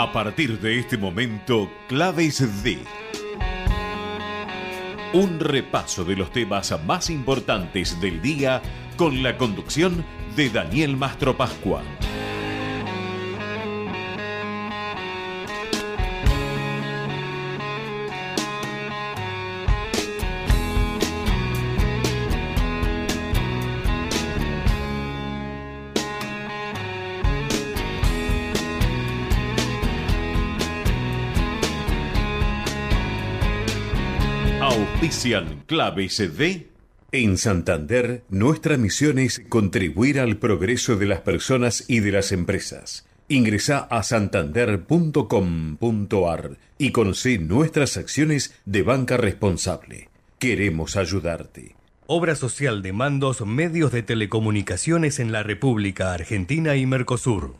A partir de este momento, Claves D. Un repaso de los temas más importantes del día con la conducción de Daniel Mastro Pascua. Claves de... En Santander, nuestra misión es contribuir al progreso de las personas y de las empresas. Ingresa a santander.com.ar y conoce nuestras acciones de banca responsable. Queremos ayudarte. Obra social de mandos medios de telecomunicaciones en la República Argentina y Mercosur.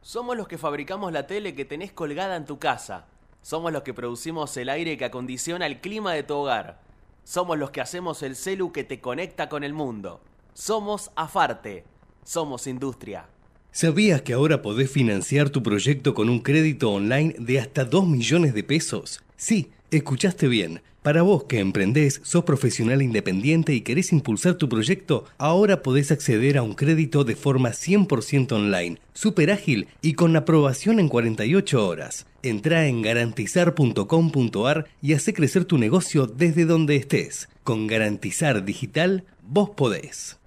Somos los que fabricamos la tele que tenés colgada en tu casa. Somos los que producimos el aire que acondiciona el clima de tu hogar. Somos los que hacemos el celu que te conecta con el mundo. Somos Afarte. Somos industria. ¿Sabías que ahora podés financiar tu proyecto con un crédito online de hasta 2 millones de pesos? Sí, escuchaste bien. Para vos que emprendés, sos profesional independiente y querés impulsar tu proyecto, ahora podés acceder a un crédito de forma 100% online, súper ágil y con aprobación en 48 horas. Entra en garantizar.com.ar y hace crecer tu negocio desde donde estés. Con Garantizar Digital, vos podés.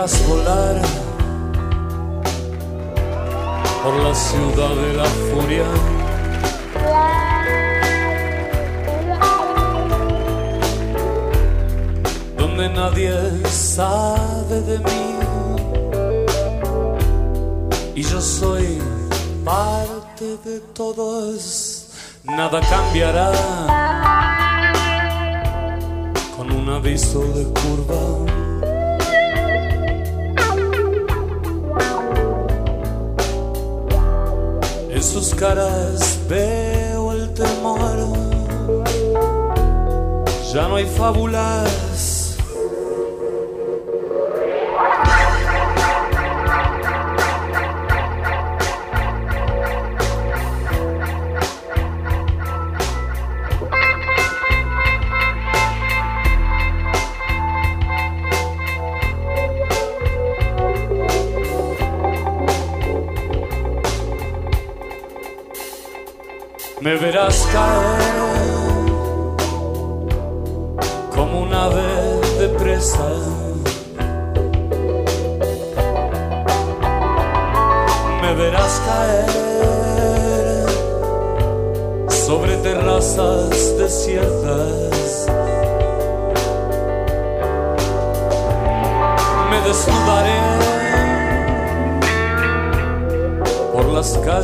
Volar por la ciudad de la furia. Donde nadie sabe de mí. Y yo soy parte de todos, nada cambiará Ya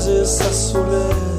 essa soleira soleil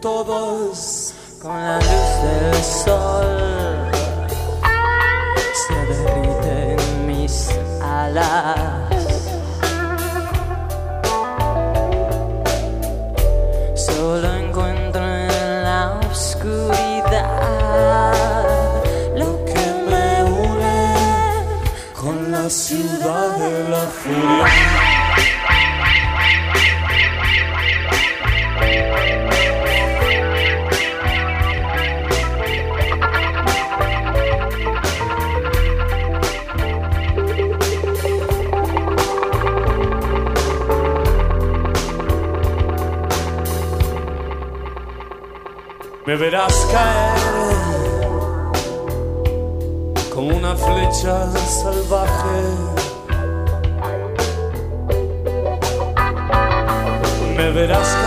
todos con la luz del sol se derriten mis alas. Solo encuentro en la oscuridad lo que me une con la ciudad de la furia. me verás caer como una flecha salvaje. Me verás.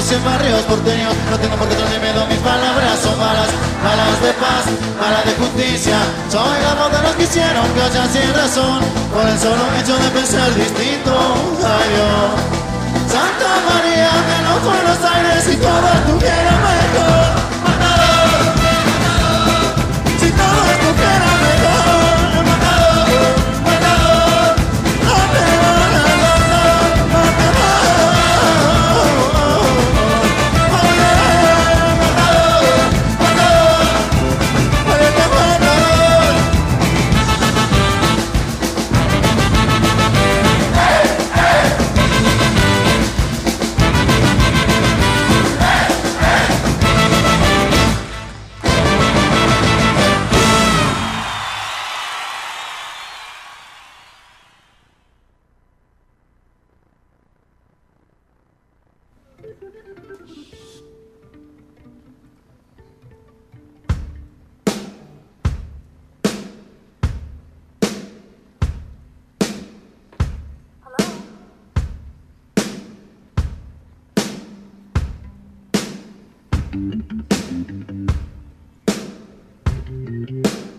Los barrios porteños. No tengo por qué tener miedo, mis palabras son malas, malas de paz, malas de justicia. Soy la voz de los que hicieron haya sin razón, por el solo hecho de pensar distinto. Ay Dios, Santa María de los Buenos Aires, si todo estuviera mejor. Matador, matador, si todo estuviera Podés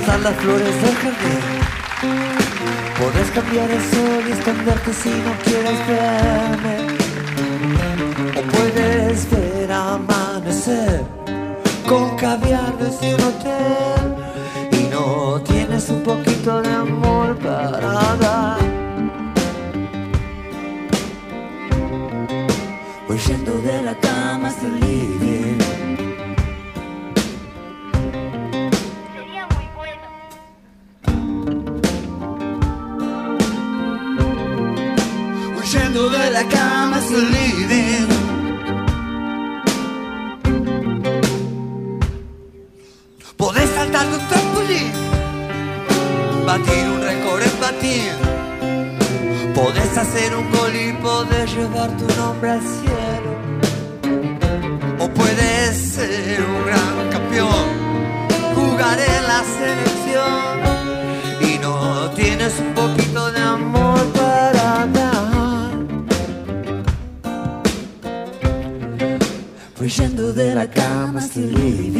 cazar las flores del jardín. Podés cambiar el sol y esconderte si no quieres verme. O puedes ver amanecer con caviar desde un hotel y no tienes un poquito de amor para dar. Huyendo de la cama hasta el living. Living. Podés saltar de un trampolín, batir un récord en batir. Podés hacer un gol y podés llevar tu nombre al cielo. La cama el living.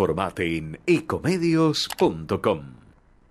Informate en ecomedios.com.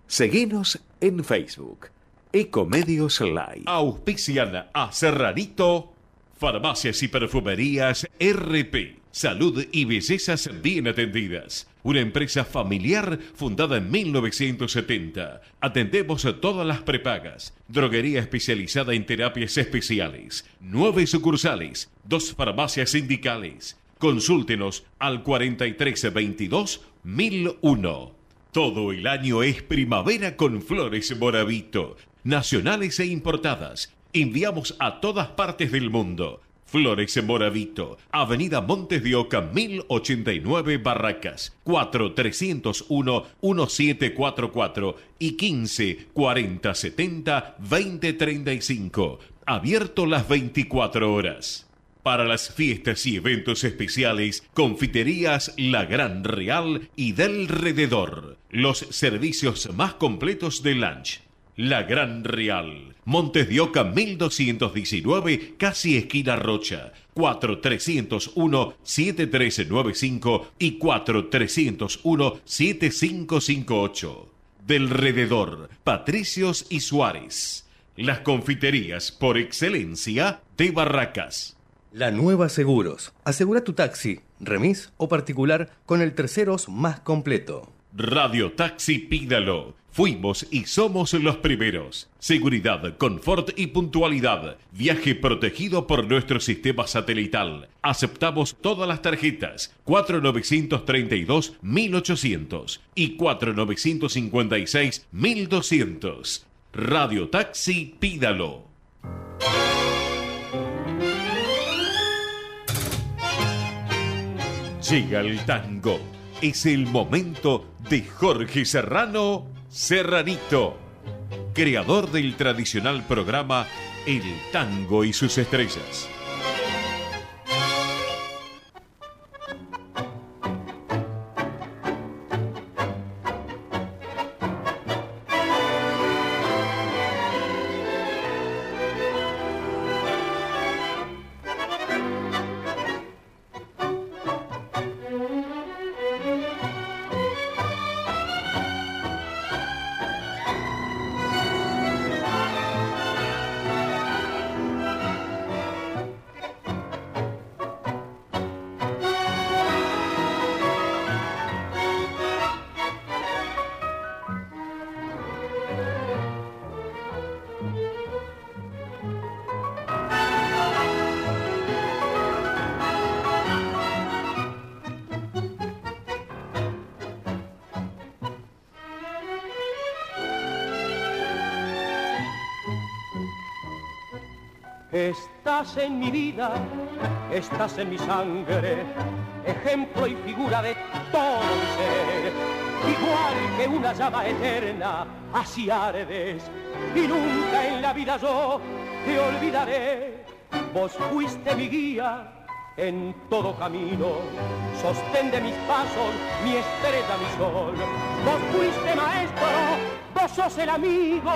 Seguinos en Facebook. Ecomedios Live. Auspician a Serranito, Farmacias y Perfumerías RP. Salud y bellezas bien atendidas. Una empresa familiar fundada en 1970. Atendemos a todas las prepagas. Droguería especializada en terapias especiales. Nueve sucursales. Dos farmacias sindicales. Consúltenos al 4322 1001. Todo el año es primavera con flores Moravito, nacionales e importadas. Enviamos a todas partes del mundo. Flores Moravito, Avenida Montes de Oca 1089 Barracas, 4301 1744 y 15 40 70 2035. Abierto las 24 horas. Para las fiestas y eventos especiales, confiterías La Gran Real y del Rededor. Los servicios más completos de lunch. La Gran Real. Montes de Oca 1219, casi esquina Rocha. 4301-7395 y 4301-7558. Del Rededor, Patricios y Suárez. Las confiterías por excelencia de Barracas. La Nueva Seguros. Asegura tu taxi, remis o particular con el terceros más completo. Radio Taxi Pídalo. Fuimos y somos los primeros. Seguridad, confort y puntualidad. Viaje protegido por nuestro sistema satelital. Aceptamos todas las tarjetas. 4932-1800 y 4956-1200. Radio Taxi Pídalo. Llega el tango. Es el momento de Jorge Serrano Serranito, creador del tradicional programa El Tango y sus Estrellas. Estás en mi vida, estás en mi sangre, ejemplo y figura de todo mi ser. Igual que una llama eterna, así ardes, y nunca en la vida yo te olvidaré. Vos fuiste mi guía en todo camino, sostén de mis pasos, mi estrella, mi sol. Vos fuiste maestro, sos el amigo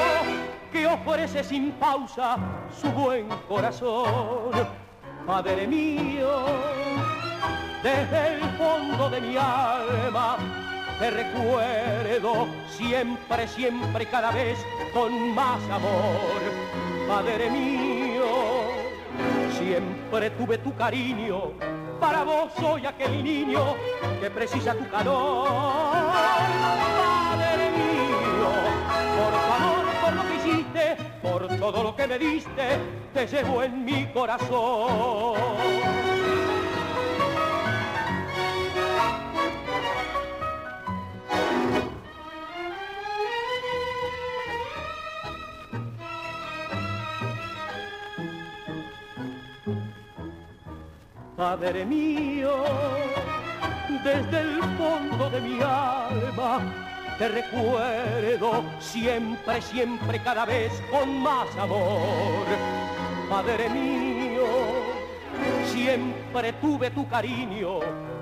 que ofrece sin pausa su buen corazón. Padre mío, desde el fondo de mi alma, te recuerdo siempre, siempre, cada vez con más amor. Padre mío, siempre tuve tu cariño, para vos soy aquel niño que precisa tu calor. Todo lo que me diste, te llevo en mi corazón. Padre mío, desde el fondo de mi alma, te recuerdo siempre, siempre, cada vez con más amor. Padre mío, siempre tuve tu cariño,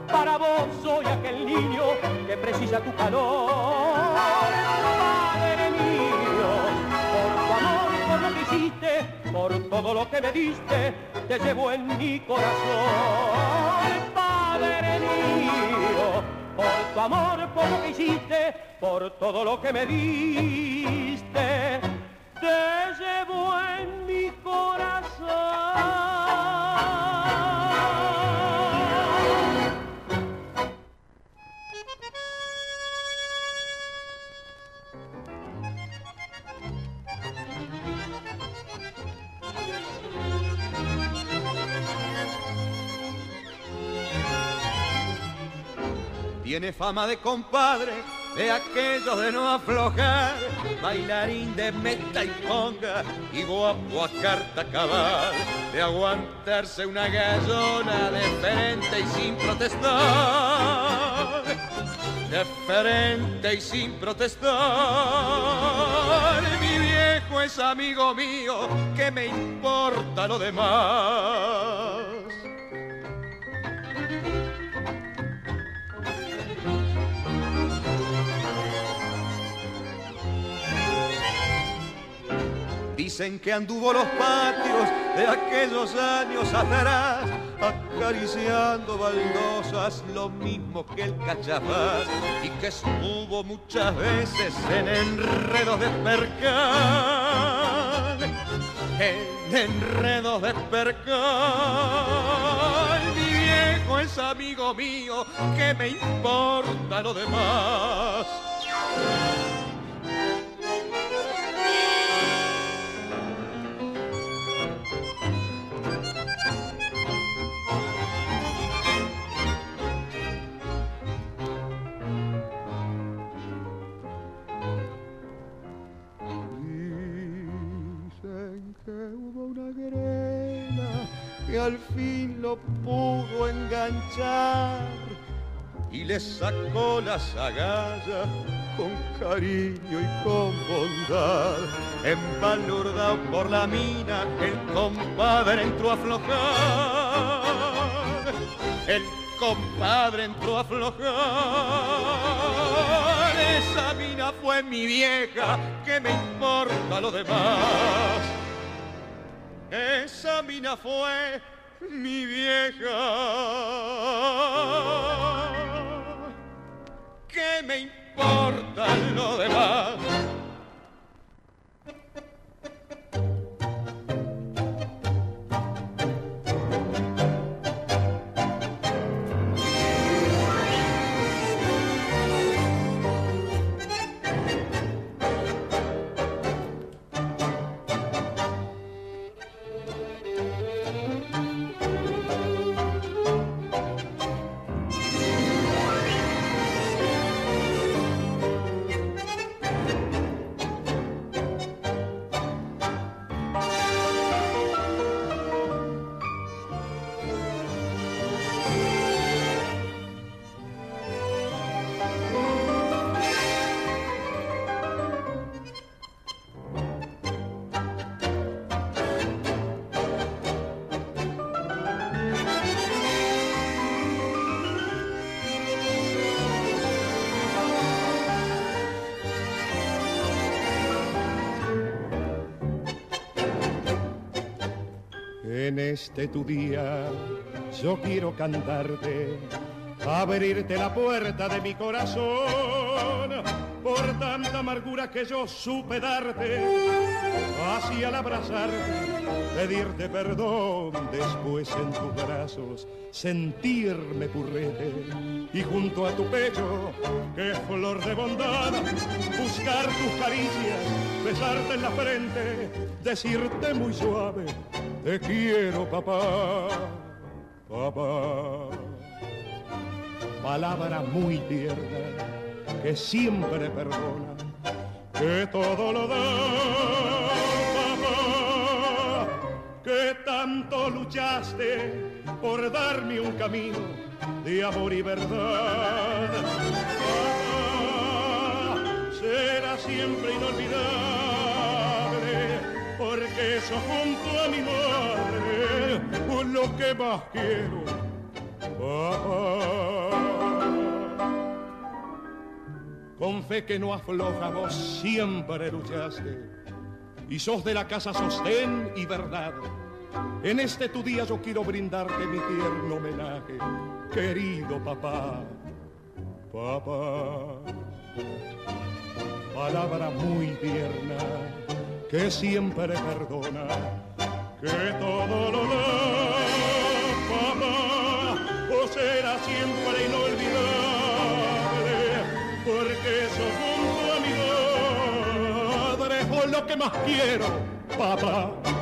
para vos soy aquel niño que precisa tu calor. Padre mío, por tu amor, por lo que hiciste, por todo lo que me diste, te llevo en mi corazón. Padre mío, por tu amor, por lo que hiciste, por todo lo que me diste, te llevo en mi corazón. Tiene fama de compadre, de aquellos de no aflojar, bailarín de meta y conga y guapo a carta cabal, de aguantarse una gallona deferente y sin protestar, deferente y sin protestar. Mi viejo es amigo mío, ¿qué me importa lo demás? Dicen que anduvo los patios de aquellos años atrás, acariciando baldosas lo mismo que el cachafaz, y que estuvo muchas veces en enredos de percal, en enredos de percal. Mi viejo es amigo mío, que me importa lo demás? Al fin lo pudo enganchar y le sacó las agallas con cariño y con bondad. Empalurdado por la mina, el compadre entró a aflojar. El compadre entró a aflojar. Esa mina fue mi vieja, que me importa lo demás. Esa mina fue mi vieja. ¿Qué me importa lo demás? Este tu día yo quiero cantarte, abrirte la puerta de mi corazón por tanta amargura que yo supe darte, así al abrazarte, pedirte perdón, después en tus brazos sentirme currete y junto a tu pecho, que es flor de bondad, buscar tus caricias, besarte en la frente, decirte muy suave, te quiero papá, papá. Palabra muy tierna que siempre perdona, que todo lo da, papá, que tanto luchaste por darme un camino de amor y verdad. Papá, será siempre inolvidable, porque eso junto a mi madre, por lo que más quiero, papá con fe que no afloja, vos siempre luchaste y sos de la casa sostén y verdad. En este tu día yo quiero brindarte mi tierno homenaje, querido papá, papá. Palabra muy tierna que siempre perdona, que todo lo da, papá, o será siempre inolvidable porque sos junto a mi madre por lo que más quiero, papá.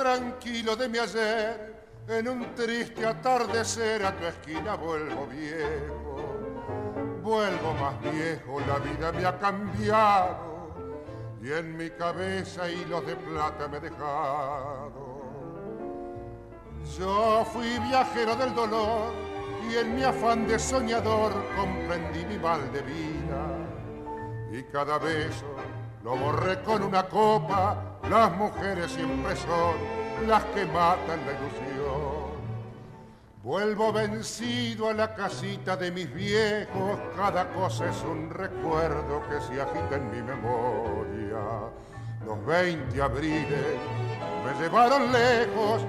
Tranquilo de mi ayer, en un triste atardecer a tu esquina vuelvo viejo. Vuelvo más viejo, la vida me ha cambiado y en mi cabeza hilos de plata me he dejado. Yo fui viajero del dolor y en mi afán de soñador comprendí mi mal de vida y cada beso lo borré con una copa. Las mujeres siempre son las que matan la ilusión. Vuelvo vencido a la casita de mis viejos, cada cosa es un recuerdo que se agita en mi memoria. Los 20 abriles me llevaron lejos,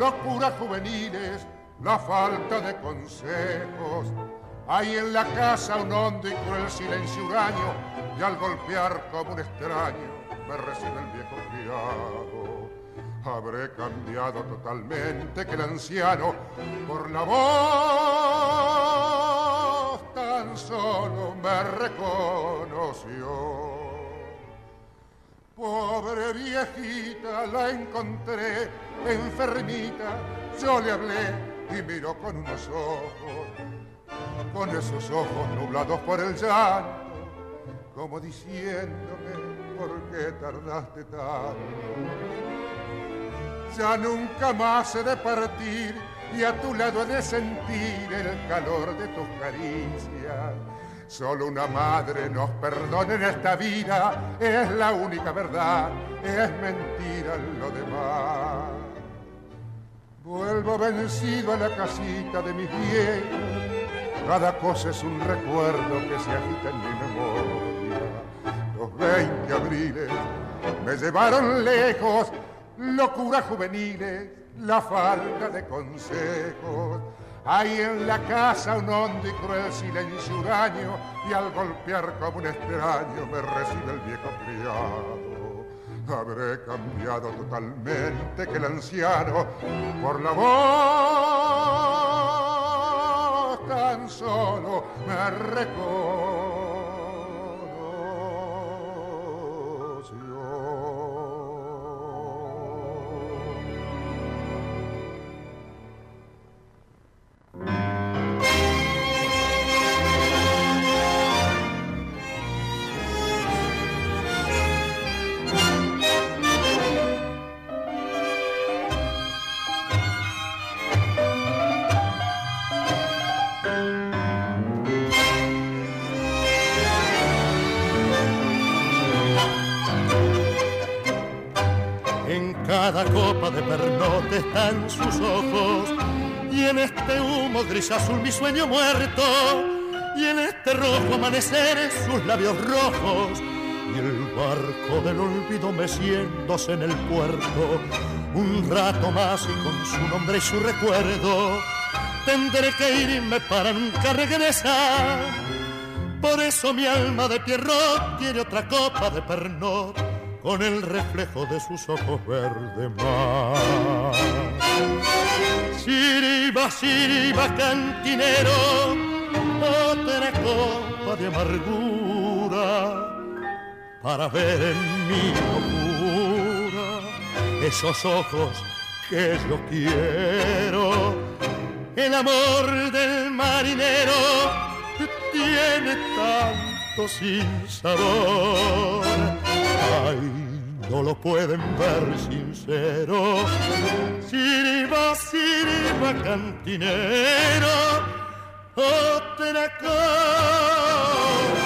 locuras juveniles, la falta de consejos. Hay en la casa un hondo y cruel silencio huraño, y al golpear como un extraño me recibe el viejo criado. Habré cambiado totalmente que el anciano por la voz tan solo me reconoció. Pobre viejita, la encontré enfermita, yo le hablé y miró con unos ojos, con esos ojos nublados por el llanto, como diciéndome, ¿por qué tardaste tanto? Ya nunca más he de partir y a tu lado he de sentir el calor de tus caricias. Solo una madre nos perdona en esta vida, es la única verdad, es mentira lo demás. Vuelvo vencido a la casita de mis viejos, cada cosa es un recuerdo que se agita en mi memoria. Los 20 abriles me llevaron lejos, locuras juveniles, la falta de consejos. Hay en la casa un hondo y cruel silencio huraño y al golpear como un extraño me recibe el viejo criado. Habré cambiado totalmente que el anciano por la voz tan solo me En sus ojos. Y en este humo gris azul mi sueño muerto. Y en este rojo amanecer sus labios rojos. Y el barco del olvido meciéndose en el puerto. Un rato más y con su nombre y su recuerdo. Tendré que irme para nunca regresar. Por eso mi alma de Pierrot tiene otra copa de pernod con el reflejo de sus ojos verde mar. Siriba, siriba, cantinero, otra copa de amargura para ver en mi locura esos ojos que yo quiero. El amor del marinero tiene tanto sin sabor. Ay, no lo pueden ver sincero. Siriba, siriba, cantinero, otra copa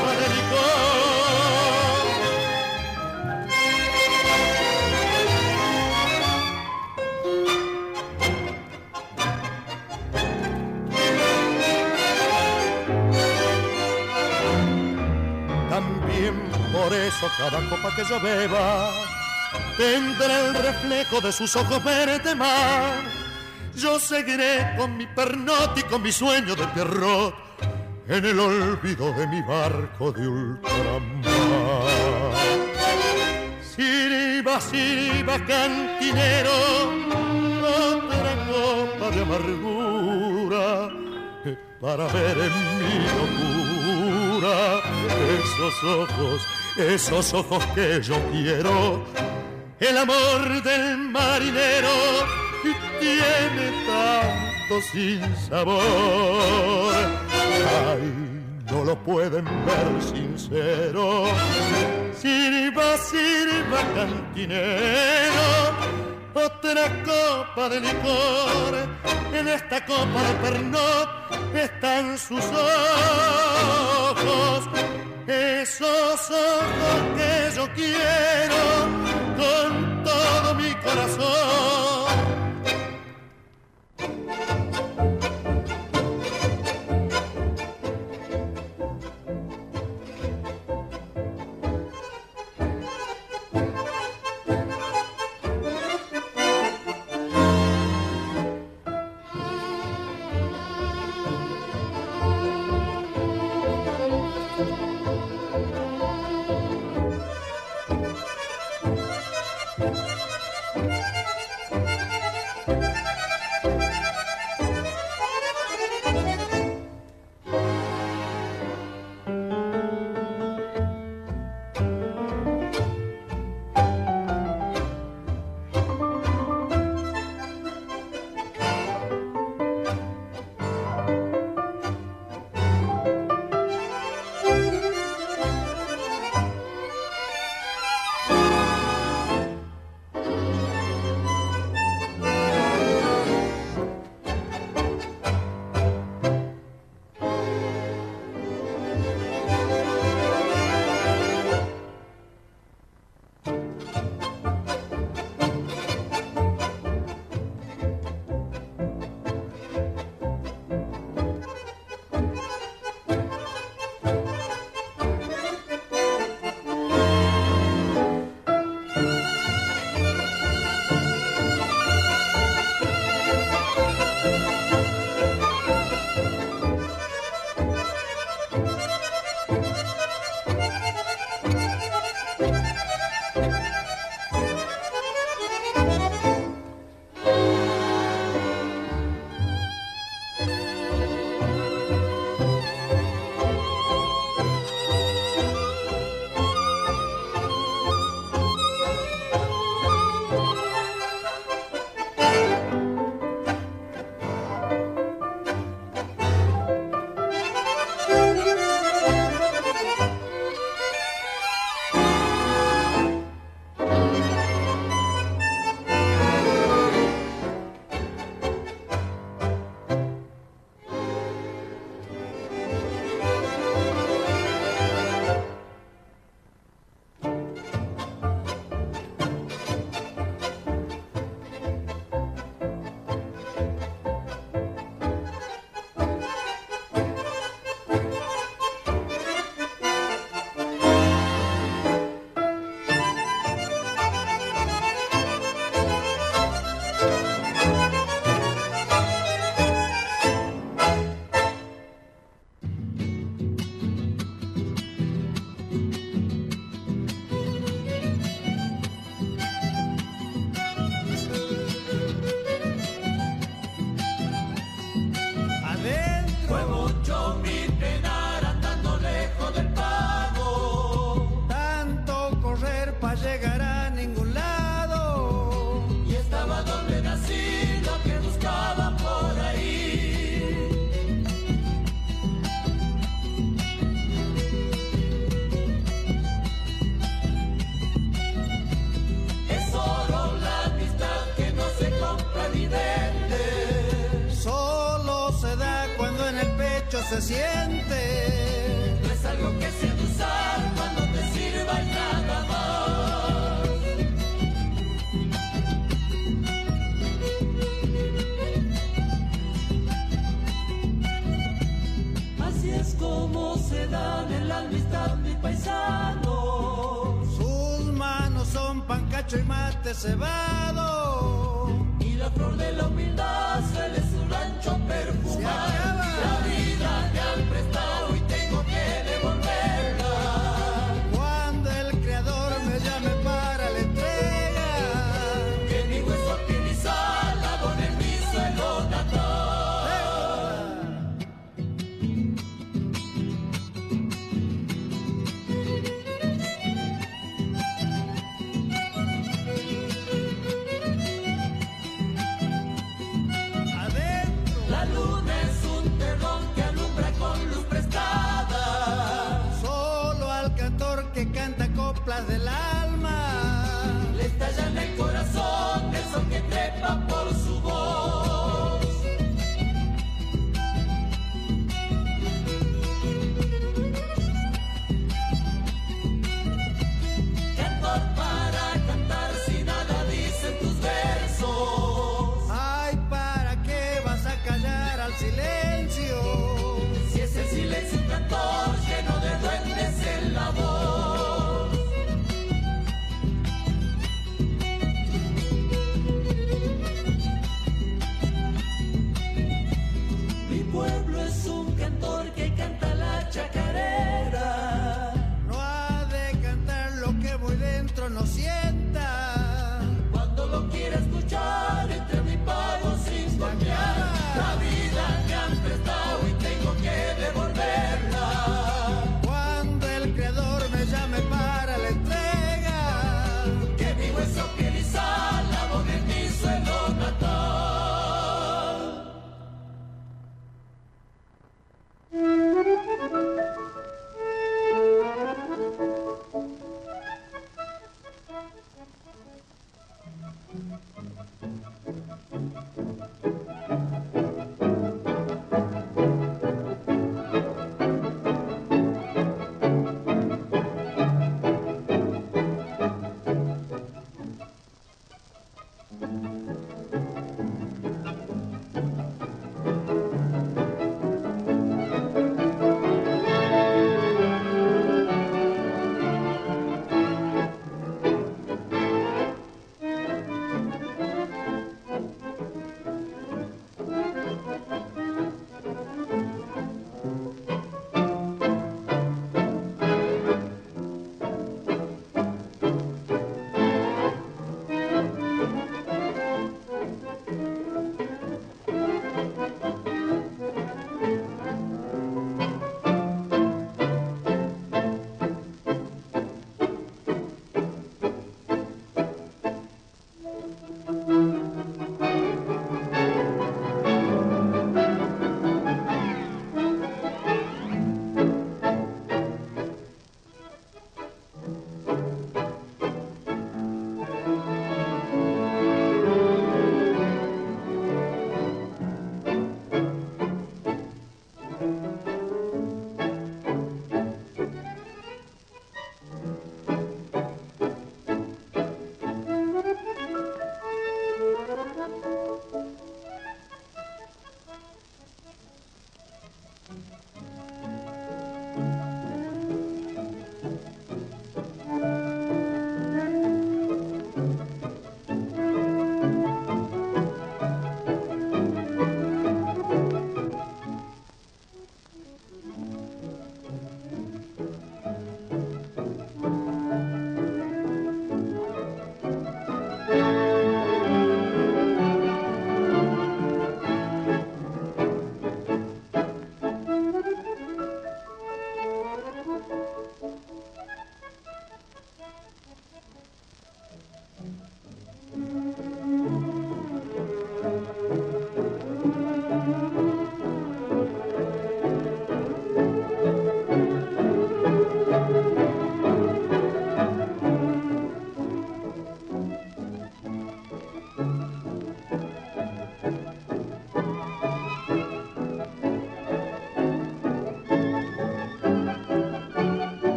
cada copa que yo beba tendrá el reflejo de sus ojos verde mar. Yo seguiré con mi pernot y con mi sueño de Pierrot en el olvido de mi barco de ultramar. Siriba, siriba, cantinero, otra copa de amargura para ver en mi locura esos ojos, esos ojos que yo quiero. El amor del marinero tiene tanto sin sabor. Ay, no lo pueden ver sincero. Sirva, sirva, cantinero otra copa de licor. En esta copa de pernot están sus ojos, esos ojos que yo quiero con todo mi corazón.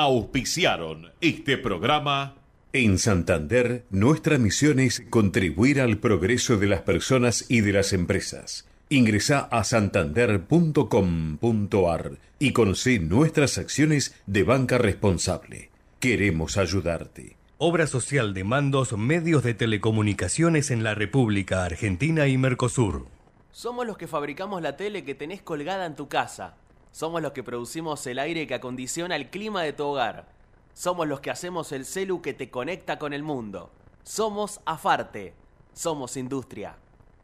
Auspiciaron este programa. En Santander, nuestra misión es contribuir al progreso de las personas y de las empresas. Ingresa a santander.com.ar y conoce nuestras acciones de banca responsable. Queremos ayudarte. Obra social de mandos medios de telecomunicaciones en la República Argentina y Mercosur. Somos los que fabricamos la tele que tenés colgada en tu casa. Somos los que producimos el aire que acondiciona el clima de tu hogar. Somos los que hacemos el celu que te conecta con el mundo. Somos Afarte. Somos industria.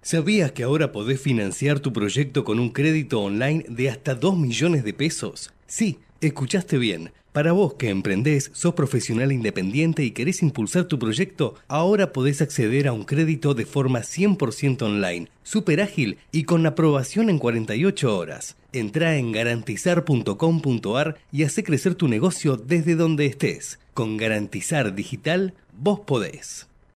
¿Sabías que ahora podés financiar tu proyecto con un crédito online de hasta 2 millones de pesos? Sí, escuchaste bien. Para vos que emprendés, sos profesional independiente y querés impulsar tu proyecto, ahora podés acceder a un crédito de forma 100% online, súper ágil y con aprobación en 48 horas. Entrá en garantizar.com.ar y hace crecer tu negocio desde donde estés. Con Garantizar Digital, vos podés.